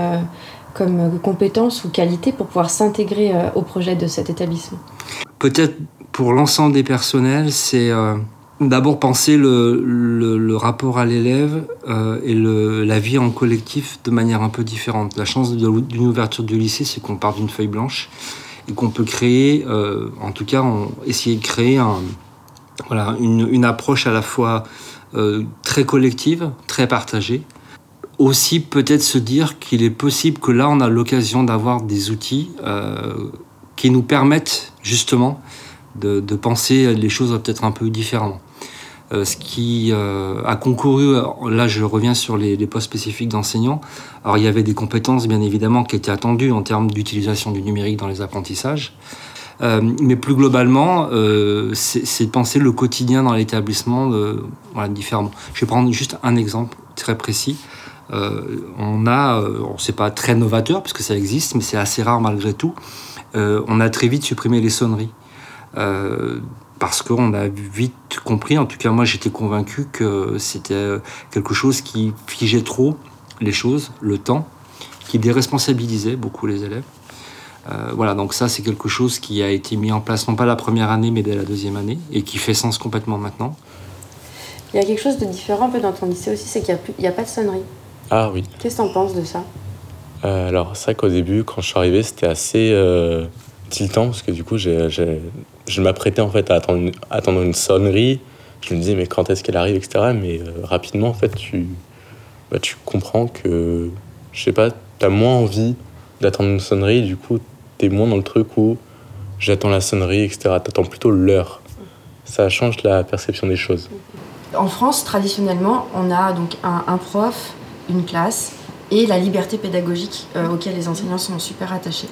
comme compétence ou qualité pour pouvoir s'intégrer au projet de cet établissement? Peut-être pour l'ensemble des personnels, c'est D'abord penser le, rapport à l'élève euh, et la vie en collectif de manière un peu différente. La chance d'une ouverture du lycée, c'est qu'on part d'une feuille blanche et qu'on peut créer, euh, en tout cas, essayer de créer une, approche à la fois euh, très collective, très partagée. Aussi peut-être se dire qu'il est possible que là, on a l'occasion d'avoir des outils qui nous permettent justement de, penser les choses peut-être un peu différemment. Euh, ce qui euh, a concouru, là je reviens sur les, postes spécifiques d'enseignants, alors il y avait des compétences bien évidemment qui étaient attendues en termes d'utilisation du numérique dans les apprentissages, euh, mais plus globalement, c'est de penser le quotidien dans l'établissement différemment. Je vais prendre juste un exemple très précis. on a, c'est pas très novateur puisque ça existe, mais c'est assez rare malgré tout. on a très vite supprimé les sonneries parce qu'on a vite compris, en tout cas moi j'étais convaincu que c'était quelque chose qui figeait trop les choses, le temps, qui déresponsabilisait beaucoup les élèves. Euh, voilà, donc ça c'est quelque chose qui a été mis en place non pas la première année mais dès la deuxième année et qui fait sens complètement maintenant. Il y a quelque chose de différent un peu dans ton lycée aussi, c'est qu'il n'y a, a, pas de sonnerie. Ah oui. Qu'est-ce que tu en penses de ça? Euh, Alors c'est vrai qu'au début quand je suis arrivé c'était assez euh, tiltant parce que du coup j'ai je m'apprêtais en fait à attendre une, sonnerie. Je me disais, mais quand est-ce qu'elle arrive, etc. Mais euh, rapidement, en fait, tu, bah, tu comprends que, je sais pas, tu as moins envie d'attendre une sonnerie. Du coup, tu es moins dans le truc où j'attends la sonnerie, etc. Tu attends plutôt l'heure. Ça change la perception des choses. En France, traditionnellement, on a donc un, prof, une classe et la liberté pédagogique euh, auquel les enseignants sont super attachés.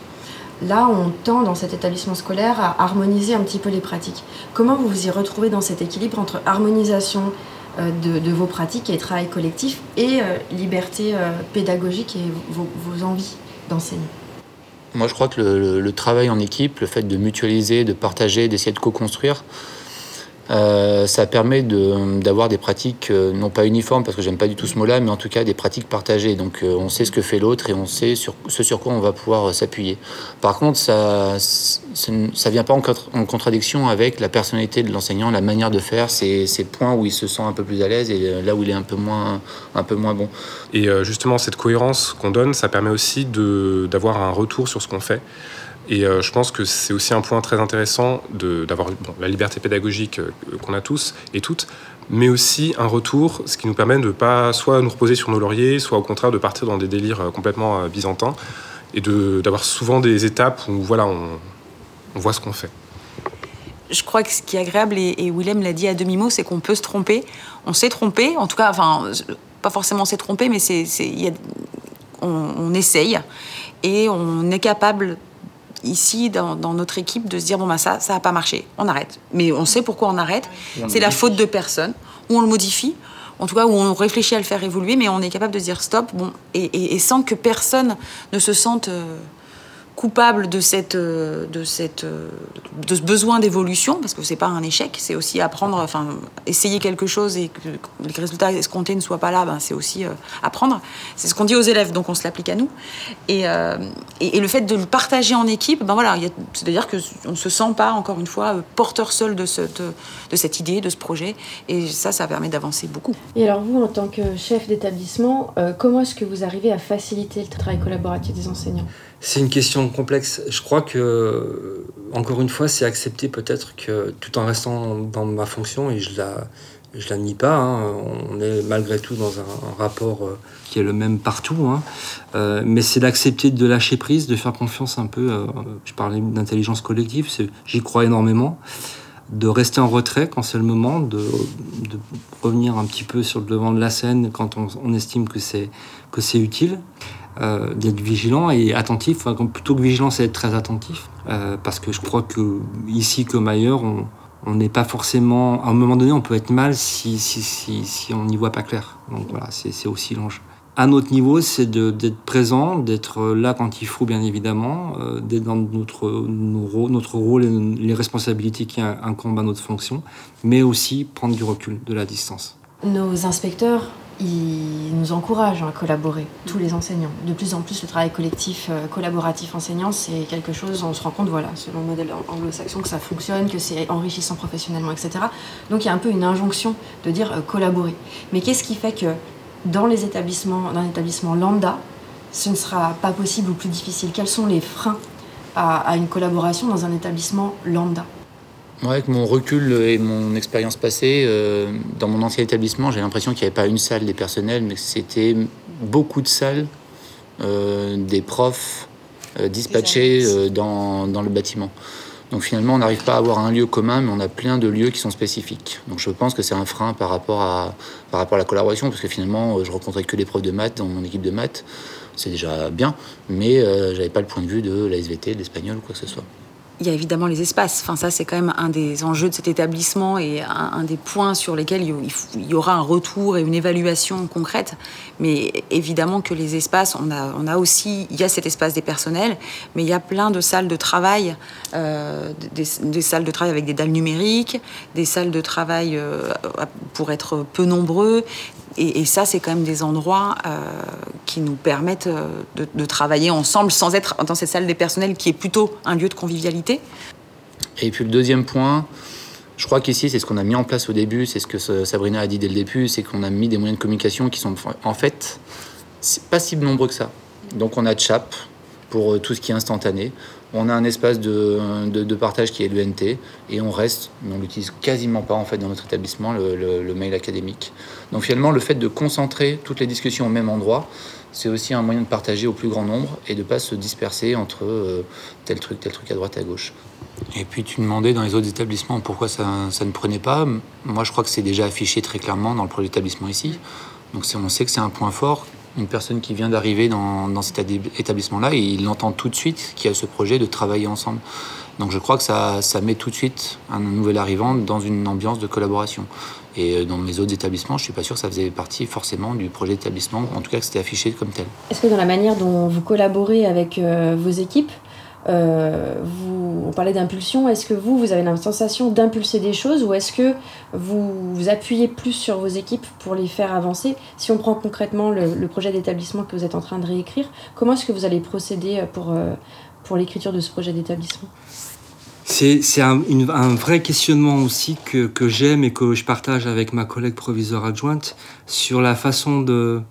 Là, on tend dans cet établissement scolaire à harmoniser un petit peu les pratiques. Comment vous vous y retrouvez dans cet équilibre entre harmonisation euh, de, vos pratiques et travail collectif et euh, liberté euh, pédagogique et vos, envies d'enseigner? Moi, je crois que le, travail en équipe, le fait de mutualiser, de partager, d'essayer de co-construire, euh, ça permet d'avoir des pratiques euh, non pas uniformes parce que j'aime pas du tout ce mot-là, mais en tout cas des pratiques partagées. Donc euh, on sait ce que fait l'autre et on sait sur, ce sur quoi on va pouvoir s'appuyer. Par contre, ça ça vient pas en, contradiction avec la personnalité de l'enseignant, la manière de faire, ces, ces, points où il se sent un peu plus à l'aise et là où il est un peu moins, un peu moins bon. Et justement, cette cohérence qu'on donne, ça permet aussi d'avoir un retour sur ce qu'on fait. Et euh, je pense que c'est aussi un point très intéressant d'avoir la liberté pédagogique euh, qu'on a tous et toutes, mais aussi un retour, ce qui nous permet de ne pas soit nous reposer sur nos lauriers, soit au contraire de partir dans des délires euh, complètement byzantins, et d'avoir souvent des étapes où voilà, on, voit ce qu'on fait. Je crois que ce qui est agréable, et, Willem l'a dit à demi-mot, c'est qu'on peut se tromper. On s'est trompé, en tout cas, enfin, pas forcément s'est trompé, mais c'est, on, on essaye et on est capable ici dans, notre équipe de se dire bon bah ça ça a pas marché. On arrête. Mais on sait pourquoi on arrête. C'est la faute de personne. Ou on le modifie. En tout cas où on réfléchit à le faire évoluer mais on est capable de dire stop. Bon et, sans que personne ne se sente euh, coupable de, cette, euh, de, cette, euh, de ce besoin d'évolution, parce que c'est pas un échec, c'est aussi apprendre, enfin, essayer quelque chose et que les résultats escomptés ne soient pas là, ben, c'est aussi euh, apprendre. C'est ce qu'on dit aux élèves, donc on se l'applique à nous. Et, et, le fait de le partager en équipe, ben voilà, c'est-à-dire qu'on se sent pas, encore une fois, porteur seul de, cette de cette idée, de ce projet, et ça, ça permet d'avancer beaucoup. Et alors vous, en tant que chef d'établissement, comment est-ce que vous arrivez à faciliter le travail collaboratif des enseignants? C'est une question complexe. Je crois que, encore une fois, c'est accepter peut-être que tout en restant dans ma fonction, et je la, je la nie pas, hein. on est malgré tout dans un, rapport euh, qui est le même partout, hein. euh, mais c'est d'accepter de lâcher prise, de faire confiance un peu, euh, je parlais d'intelligence collective, j'y crois énormément, de rester en retrait quand c'est le moment, de, revenir un petit peu sur le devant de la scène quand on, on estime que c'est que c'est utile, euh, d'être vigilant et attentif, plutôt que vigilant c'est être très attentif, euh, parce que je crois que ici comme ailleurs, on, n'est pas forcément. À un moment donné, on peut être mal si, si, si, si on n'y voit pas clair. Donc voilà, c'est aussi l'enjeu. À notre niveau, c'est d'être présent, d'être là quand il faut, bien évidemment, euh, d'être dans notre, notre rôle et les responsabilités qui incombent à notre fonction, mais aussi prendre du recul, de la distance. Nos inspecteurs ils nous encouragent à collaborer, tous les enseignants. De plus en plus, le travail collectif, euh, collaboratif enseignant, c'est quelque chose, on se rend compte, voilà, selon le modèle anglo-saxon, que ça fonctionne, que c'est enrichissant professionnellement, etc. Donc il y a un peu une injonction de dire euh, collaborer. Mais qu'est-ce qui fait que dans les établissements, dans un établissement lambda, ce ne sera pas possible ou plus difficile? Quels sont les freins à une collaboration dans un établissement lambda? Avec mon recul et mon expérience passée, euh, dans mon ancien établissement, j'ai l'impression qu'il n'y avait pas une salle des personnels, mais que c'était beaucoup de salles euh, des profs euh, dispatchés dans, dans, le bâtiment. Donc finalement, on n'arrive pas à avoir un lieu commun, mais on a plein de lieux qui sont spécifiques. Donc je pense que c'est un frein par rapport, à, par rapport à la collaboration, parce que finalement, je rencontrais que des profs de maths dans mon équipe de maths. C'est déjà bien, mais j'avais pas le point de vue de la SVT, de l'espagnol ou quoi que ce soit il y a évidemment les espaces. Enfin, ça, c'est quand même un des enjeux de cet établissement et un, des points sur lesquels il, y aura un retour et une évaluation concrète. Mais évidemment que les espaces, on a, on a aussi, il y a cet espace des personnels, mais il y a plein de salles de travail, euh, des, salles de travail avec des dalles numériques, des salles de travail euh, pour être peu nombreux, et, ça, c'est quand même des endroits euh, qui nous permettent euh, de, travailler ensemble sans être dans cette salle des personnels qui est plutôt un lieu de convivialité. Et puis le deuxième point, je crois qu'ici, c'est ce qu'on a mis en place au début, c'est ce que Sabrina a dit dès le début, c'est qu'on a mis des moyens de communication qui sont en fait pas si nombreux que ça. Donc on a Chat pour euh, tout ce qui est instantané. On a un espace de, de, partage qui est l'UNT et on reste, on l'utilise quasiment pas en fait dans notre établissement, le, mail académique. Donc finalement, le fait de concentrer toutes les discussions au même endroit, c'est aussi un moyen de partager au plus grand nombre et de ne pas se disperser entre euh, tel truc, tel truc à droite, à gauche. Et puis tu demandais dans les autres établissements pourquoi ça, ça ne prenait pas. Moi, je crois que c'est déjà affiché très clairement dans le projet d'établissement ici. Donc on sait que c'est un point fort une personne qui vient d'arriver dans, cet établissement-là il entend tout de suite qu'il y a ce projet de travailler ensemble. Donc je crois que ça, met tout de suite un nouvel arrivant dans une ambiance de collaboration. Et euh, dans mes autres établissements, je suis pas sûr que ça faisait partie forcément du projet d'établissement, en tout cas que c'était affiché comme tel. Est-ce que dans la manière dont vous collaborez avec euh, vos équipes, euh, vous, on parlait d'impulsion. Est-ce que vous, vous avez la sensation d'impulser des choses ou est-ce que vous vous appuyez plus sur vos équipes pour les faire avancer? Si on prend concrètement le, projet d'établissement que vous êtes en train de réécrire, comment est-ce que vous allez procéder pour, euh, pour l'écriture de ce projet d'établissement? C'est un, un, vrai questionnement aussi que, que j'aime et que je partage avec ma collègue provisoire adjointe sur la façon de,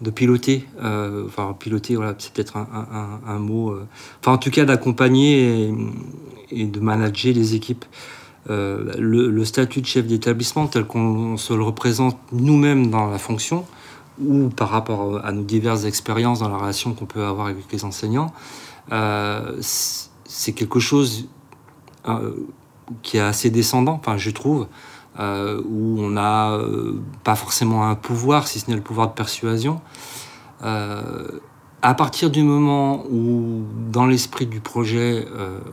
de piloter, euh, enfin piloter, voilà, c'est peut-être un, mot, euh, enfin en tout cas d'accompagner et, de manager les équipes. Euh, le, statut de chef d'établissement tel qu'on se le représente nous-mêmes dans la fonction ou par rapport à nos diverses expériences dans la relation qu'on peut avoir avec les enseignants, c'est quelque chose qui est assez descendant, enfin je trouve, euh, où on n'a euh, pas forcément un pouvoir, si ce n'est le pouvoir de persuasion. Euh, à partir du moment où, dans l'esprit du projet,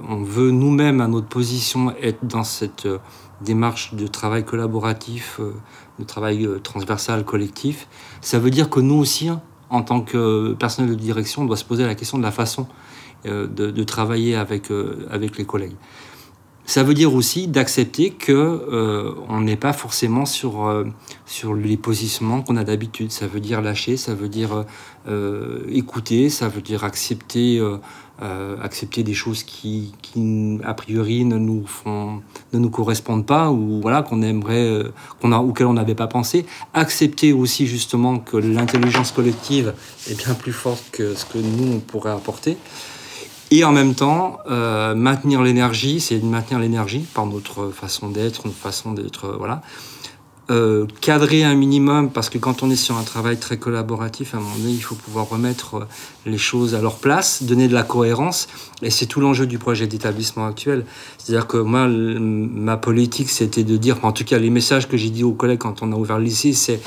on veut nous-mêmes, à notre position, être dans cette démarche de travail collaboratif, de travail transversal, collectif, ça veut dire que nous aussi, hein, en tant que personnel de direction, on doit se poser la question de la façon de, de, travailler avec, avec les collègues. Ça veut dire aussi d'accepter que euh, on n'est pas forcément sur euh, sur les positionnements qu'on a d'habitude. Ça veut dire lâcher, ça veut dire euh, écouter, ça veut dire accepter accepter des choses qui, qui a priori ne nous font ne nous correspondent pas ou voilà qu'on aimerait qu'on a auquel on n'avait pas pensé. Accepter aussi justement que l'intelligence collective est bien plus forte que ce que nous on pourrait apporter. Et en même temps, euh, maintenir l'énergie, c'est de maintenir l'énergie par notre façon d'être, notre façon d'être, euh, voilà. euh, cadrer un minimum, parce que quand on est sur un travail très collaboratif, à un moment donné, il faut pouvoir remettre les choses à leur place, donner de la cohérence, et c'est tout l'enjeu du projet d'établissement actuel. C'est-à-dire que moi, ma politique, c'était de dire, en tout cas, les messages que j'ai dit aux collègues quand on a ouvert le lycée, c'est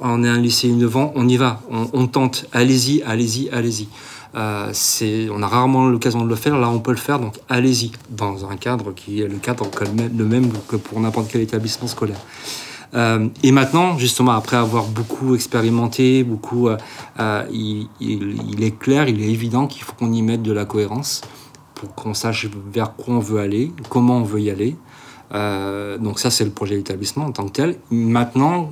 on est un lycée innovant, on y va, on tente, allez-y, allez-y, allez-y. Euh, on a rarement l'occasion de le faire, là on peut le faire, donc allez-y, dans un cadre qui est le cadre le même que pour n'importe quel établissement scolaire. Euh, et maintenant, justement, après avoir beaucoup expérimenté, beaucoup, euh, il, il, est clair, il est évident qu'il faut qu'on y mette de la cohérence pour qu'on sache vers quoi on veut aller, comment on veut y aller. donc ça, c'est le projet d'établissement en tant que tel. Maintenant,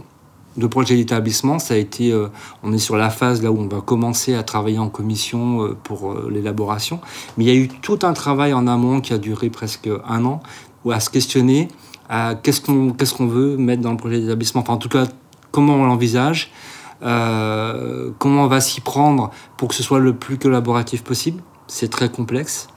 le projet d'établissement, ça a été, on est sur la phase là où on va commencer à travailler en commission pour l'élaboration. Mais il y a eu tout un travail en amont qui a duré presque un an, où à se questionner qu'est-ce qu'on qu'est-ce qu'on veut mettre dans le projet d'établissement, enfin en tout cas comment on l'envisage, euh, comment on va s'y prendre pour que ce soit le plus collaboratif possible. C'est très complexe.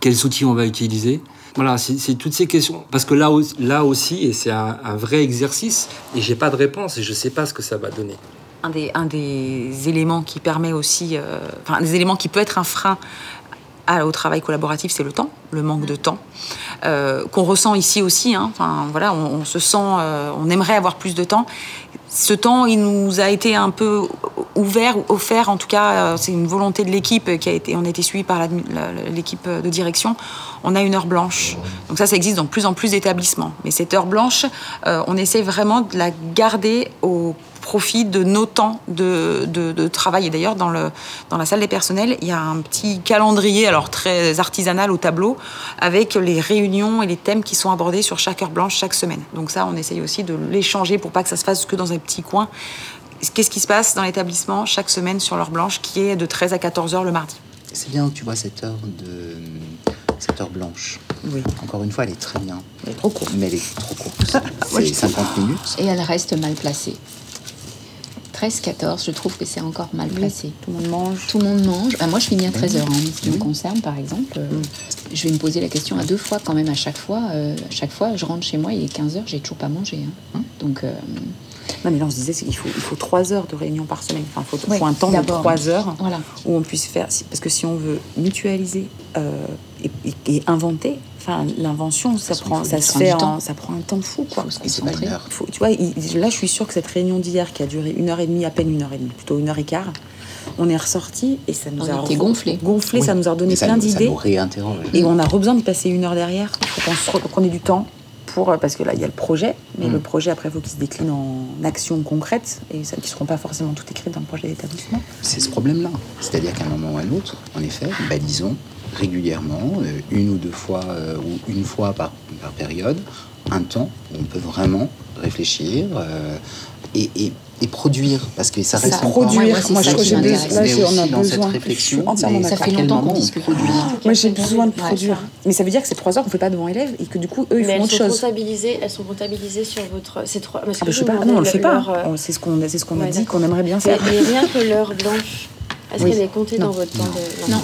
Quels outils on va utiliser voilà, c'est toutes ces questions. Parce que là, là aussi, et c'est un, vrai exercice, et j'ai pas de réponse, et je sais pas ce que ça va donner. Un des, un éléments qui permet aussi, euh, enfin, des éléments qui peut être un frein au travail collaboratif, c'est le temps, le manque de temps, euh, qu'on ressent ici aussi. Hein. Enfin, voilà, on, se sent, euh, on aimerait avoir plus de temps. Ce temps, il nous a été un peu ouvert ou offert. En tout cas, euh, c'est une volonté de l'équipe qui a été. On a été suivi par l'équipe de direction. On a une heure blanche. Donc ça, ça existe dans plus en plus d'établissements. Mais cette heure blanche, on essaie vraiment de la garder au profit de nos temps de, de, travail. Et d'ailleurs, dans, le, dans la salle des personnels, il y a un petit calendrier, alors très artisanal au tableau, avec les réunions et les thèmes qui sont abordés sur chaque heure blanche chaque semaine. Donc ça, on essaye aussi de l'échanger pour pas que ça se fasse que dans un petit coin. Qu'est-ce qui se passe dans l'établissement chaque semaine sur l'heure blanche, qui est de 13 à 14 heures le mardi? C'est bien que tu vois cette heure de cette heure blanche. Oui. Encore une fois, elle est très bien. Elle est trop courte. Mais elle est trop courte. C'est 50 minutes. Et elle reste mal placée. 13-14, je trouve que c'est encore mal placé. tout le monde mange. Tout le monde mange. Bah, moi, je finis à 13h en ce qui me concerne, par exemple. Euh, je vais me poser la question à deux fois quand même à chaque fois. Euh, à chaque fois, je rentre chez moi, il est 15h, j'ai toujours pas mangé. Hein. Donc... Euh, non, mais là, on se disait qu'il faut, il faut trois heures de réunion par semaine. Enfin, il faut, faut, un temps de trois heures voilà. où on puisse faire. Parce que si on veut mutualiser et, et inventer, Enfin, l'invention, ça, prend, ça se fait, ça prend un temps fou, quoi. c'est pas une heure. tu vois, là, je suis sûre que cette réunion d'hier, qui a duré une heure et demie, à peine une heure et demie, plutôt une heure et quart, on est ressorti et ça nous a été gonflé. Gonflé, ça nous a redonné plein d'idées. Et on a besoin de passer une heure derrière. Faut qu'on ait du temps pour, parce que là, il y a le projet, mais le mm. projet, après, il faut qu'il se décline en actions concrètes et ça, qui ne seront pas forcément toutes écrites dans le projet d'établissement. C'est ce problème-là. C'est-à-dire qu'à un moment ou à un autre, en effet, balisons régulièrement, euh, une ou deux fois euh, ou une fois par, par, période, un temps où on peut vraiment réfléchir euh, et, et, et, produire parce que ça reste ça, produire. moi, je, je, là, on a dans besoin. cette réflexion. Ça fait longtemps qu'on produire. Moi, j'ai besoin de produire. Mais ça veut dire que ces trois heures qu'on fait pas devant élèves et que du coup, eux, ils font autre chose. Elles sont comptabilisées sur votre. Ces trois. Ah, je sais pas. Non, on le fait pas. C'est ce qu'on, c'est ce qu'on a dit qu'on aimerait bien faire. Mais rien que l'heure blanche est-ce qu'elle est comptée dans votre temps non.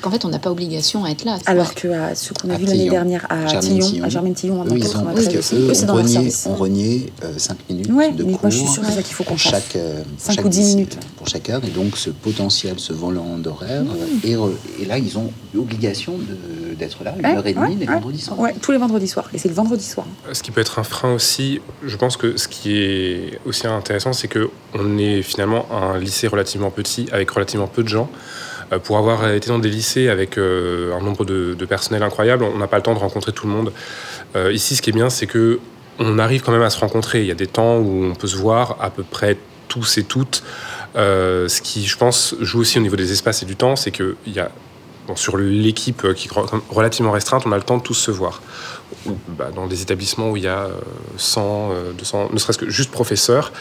Qu'en fait, on n'a pas obligation à être là. Alors que à ce qu'on a vu l'année dernière à Tillon, à Germaine Tillon, eux, ils ont, parce que eux, on, reniait, on reniait 5 minutes ouais, de mais cours moi, je suis sûre qu'il faut qu'on chaque, 5 chaque ou 10 minutes. Pour chaque heure. Et donc, ce potentiel, ce volant d'horaire. Et, et, là, ils ont l'obligation d'être là, une heure et demie les vendredis soirs. Ouais, tous les vendredis soirs. Et c'est le vendredi soir. Ce qui peut être un frein aussi, je pense que ce qui est aussi intéressant, c'est qu'on est finalement un lycée relativement petit, avec relativement peu de gens. Euh, pour avoir été dans des lycées avec euh, un nombre de, de personnel incroyable, on n'a pas le temps de rencontrer tout le monde. Euh, ici, ce qui est bien, c'est que on arrive quand même à se rencontrer. Il y a des temps où on peut se voir à peu près tous et toutes. Ce qui, je pense, joue aussi au niveau des espaces et du temps, c'est qu'il y a Sur l'équipe qui est relativement restreinte, on a le temps de tous se voir. Bah, dans des établissements où il y a 100, 200, ne serait-ce que juste professeurs,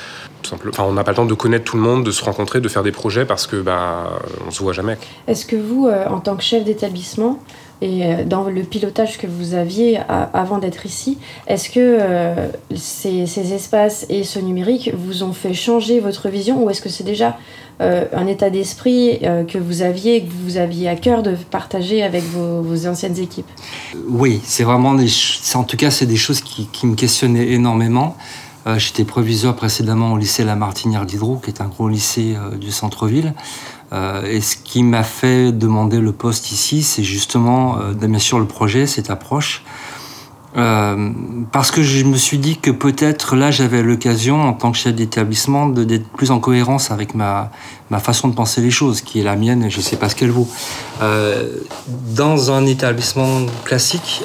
Enfin, on n'a pas le temps de connaître tout le monde, de se rencontrer, de faire des projets parce que bah, on se voit jamais. Est-ce que vous, euh, en tant que chef d'établissement, et euh, dans le pilotage que vous aviez avant d'être ici, est-ce que euh, ces, ces, espaces et ce numérique vous ont fait changer votre vision ou est-ce que c'est déjà un état d'esprit que vous aviez que vous aviez à cœur de partager avec vos, vos anciennes équipes? Oui, c'est vraiment des, en tout cas c'est des choses qui, qui me questionnaient énormément. Euh, j'étais proviseur précédemment au lycée La Martinière d'Hydro, qui est un gros lycée euh, du centre-ville. Euh, et ce qui m'a fait demander le poste ici, c'est justement, bien sûr, le projet, cette approche. Euh, parce que je me suis dit que peut-être là j'avais l'occasion en tant que chef d'établissement d'être plus en cohérence avec ma, ma façon de penser les choses, qui est la mienne et je ne sais pas ce qu'elle vaut. Euh, dans un établissement classique,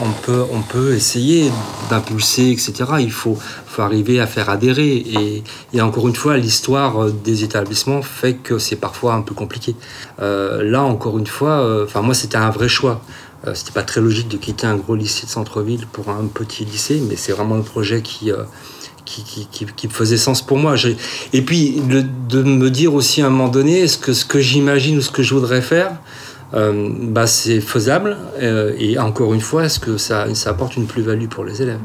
on peut, on peut essayer d'impulser, etc. Il faut, faut arriver à faire adhérer. Et, encore une fois, l'histoire des établissements fait que c'est parfois un peu compliqué. Euh, là, encore une fois, enfin moi c'était un vrai choix. Euh, c'était pas très logique de quitter un gros lycée de centre-ville pour un petit lycée, mais c'est vraiment le projet qui, euh, qui, qui, faisait sens pour moi. Et puis de me dire aussi à un moment donné, est-ce que ce que j'imagine ou ce que je voudrais faire, euh, bah, c'est faisable. et encore une fois, est-ce que ça, ça apporte une plus-value pour les élèves?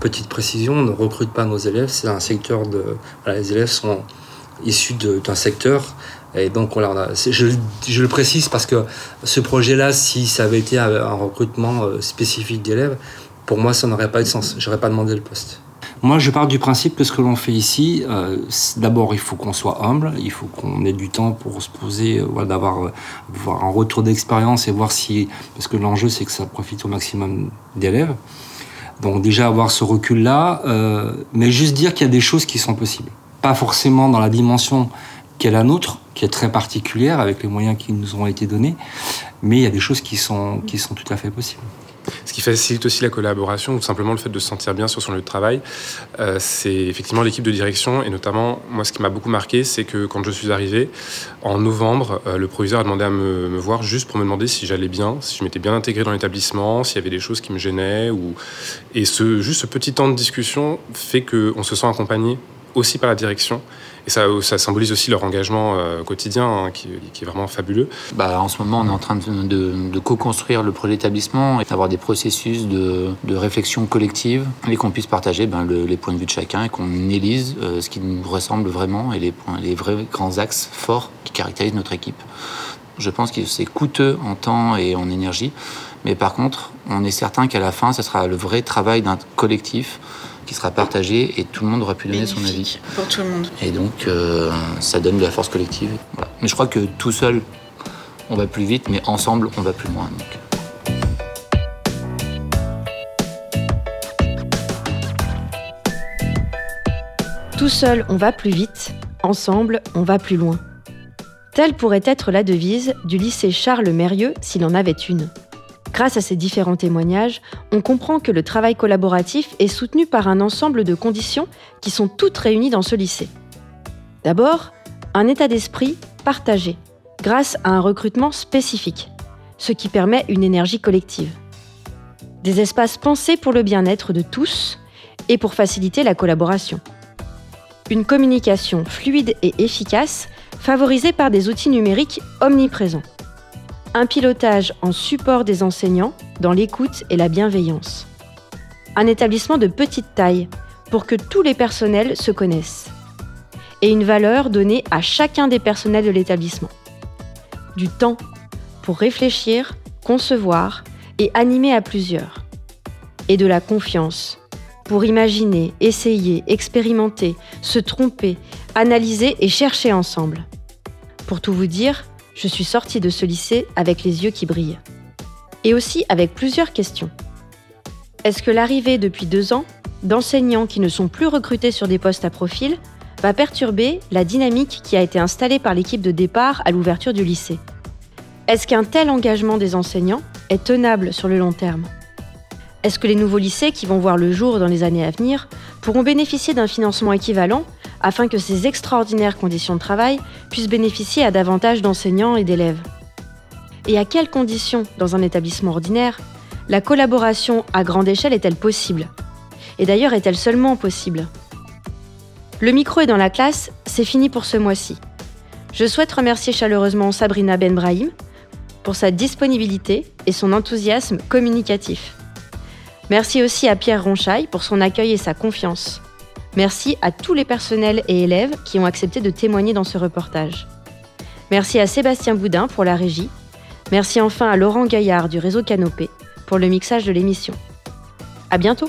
Petite précision, on ne recrute pas nos élèves, c'est un secteur de... les élèves sont issus d'un secteur et donc, je, le précise parce que ce projet-là, si ça avait été un recrutement euh, spécifique d'élèves, pour moi, ça n'aurait pas eu de sens. Je n'aurais pas demandé le poste. Moi, je pars du principe que ce que l'on fait ici, euh, d'abord, il faut qu'on soit humble, il faut qu'on ait du temps pour se poser, euh, d'avoir voir un retour d'expérience et voir si. Parce que l'enjeu, c'est que ça profite au maximum d'élèves. Donc, déjà, avoir ce recul-là, mais juste dire qu'il y a des choses qui sont possibles. Pas forcément dans la dimension qu'est la nôtre, qui est très particulière avec les moyens qui nous ont été donnés, mais il y a des choses qui sont, qui sont tout à fait possibles. Ce qui facilite aussi la collaboration, ou simplement le fait de se sentir bien sur son lieu de travail, euh, c'est effectivement l'équipe de direction. Et notamment, moi, ce qui m'a beaucoup marqué, c'est que quand je suis arrivé, en novembre, euh, le proviseur a demandé à me, me, voir juste pour me demander si j'allais bien, si je m'étais bien intégré dans l'établissement, s'il y avait des choses qui me gênaient. Ou... Et ce, juste ce petit temps de discussion fait qu'on se sent accompagné aussi par la direction et ça, symbolise aussi leur engagement euh, quotidien hein, qui, est vraiment fabuleux. Bah, en ce moment, on est en train de, co-construire le projet d'établissement et d'avoir des processus de, réflexion collective et qu'on puisse partager ben, le, les points de vue de chacun et qu'on élise euh, ce qui nous ressemble vraiment et les vrais grands axes forts qui caractérisent notre équipe. Je pense que c'est coûteux en temps et en énergie, mais par contre, on est certain qu'à la fin, ce sera le vrai travail d'un collectif qui sera partagé et tout le monde aura pu donner son avis. Pour tout le monde. Et donc, euh, ça donne de la force collective. Voilà. Mais je crois que tout seul, on va plus vite, mais ensemble, on va plus loin. Donc. Tout seul, on va plus vite. Ensemble, on va plus loin. Telle pourrait être la devise du lycée Charles Mérieux s'il en avait une. Grâce à ces différents témoignages, on comprend que le travail collaboratif est soutenu par un ensemble de conditions qui sont toutes réunies dans ce lycée. D'abord, un état d'esprit partagé, grâce à un recrutement spécifique, ce qui permet une énergie collective. Des espaces pensés pour le bien-être de tous et pour faciliter la collaboration. Une communication fluide et efficace favorisée par des outils numériques omniprésents un pilotage en support des enseignants dans l'écoute et la bienveillance. Un établissement de petite taille pour que tous les personnels se connaissent. Et une valeur donnée à chacun des personnels de l'établissement. Du temps pour réfléchir, concevoir et animer à plusieurs. Et de la confiance pour imaginer, essayer, expérimenter, se tromper, analyser et chercher ensemble. Pour tout vous dire, je suis sortie de ce lycée avec les yeux qui brillent. Et aussi avec plusieurs questions. Est-ce que l'arrivée depuis deux ans d'enseignants qui ne sont plus recrutés sur des postes à profil va perturber la dynamique qui a été installée par l'équipe de départ à l'ouverture du lycée? Est-ce qu'un tel engagement des enseignants est tenable sur le long terme? Est-ce que les nouveaux lycées qui vont voir le jour dans les années à venir pourront bénéficier d'un financement équivalent afin que ces extraordinaires conditions de travail puissent bénéficier à davantage d'enseignants et d'élèves. Et à quelles conditions, dans un établissement ordinaire, la collaboration à grande échelle est-elle possible? Et d'ailleurs, est-elle seulement possible? Le micro est dans la classe, c'est fini pour ce mois-ci. Je souhaite remercier chaleureusement Sabrina Benbrahim pour sa disponibilité et son enthousiasme communicatif. Merci aussi à Pierre Ronchaille pour son accueil et sa confiance. Merci à tous les personnels et élèves qui ont accepté de témoigner dans ce reportage. Merci à Sébastien Boudin pour la régie. Merci enfin à Laurent Gaillard du réseau Canopé pour le mixage de l'émission. À bientôt!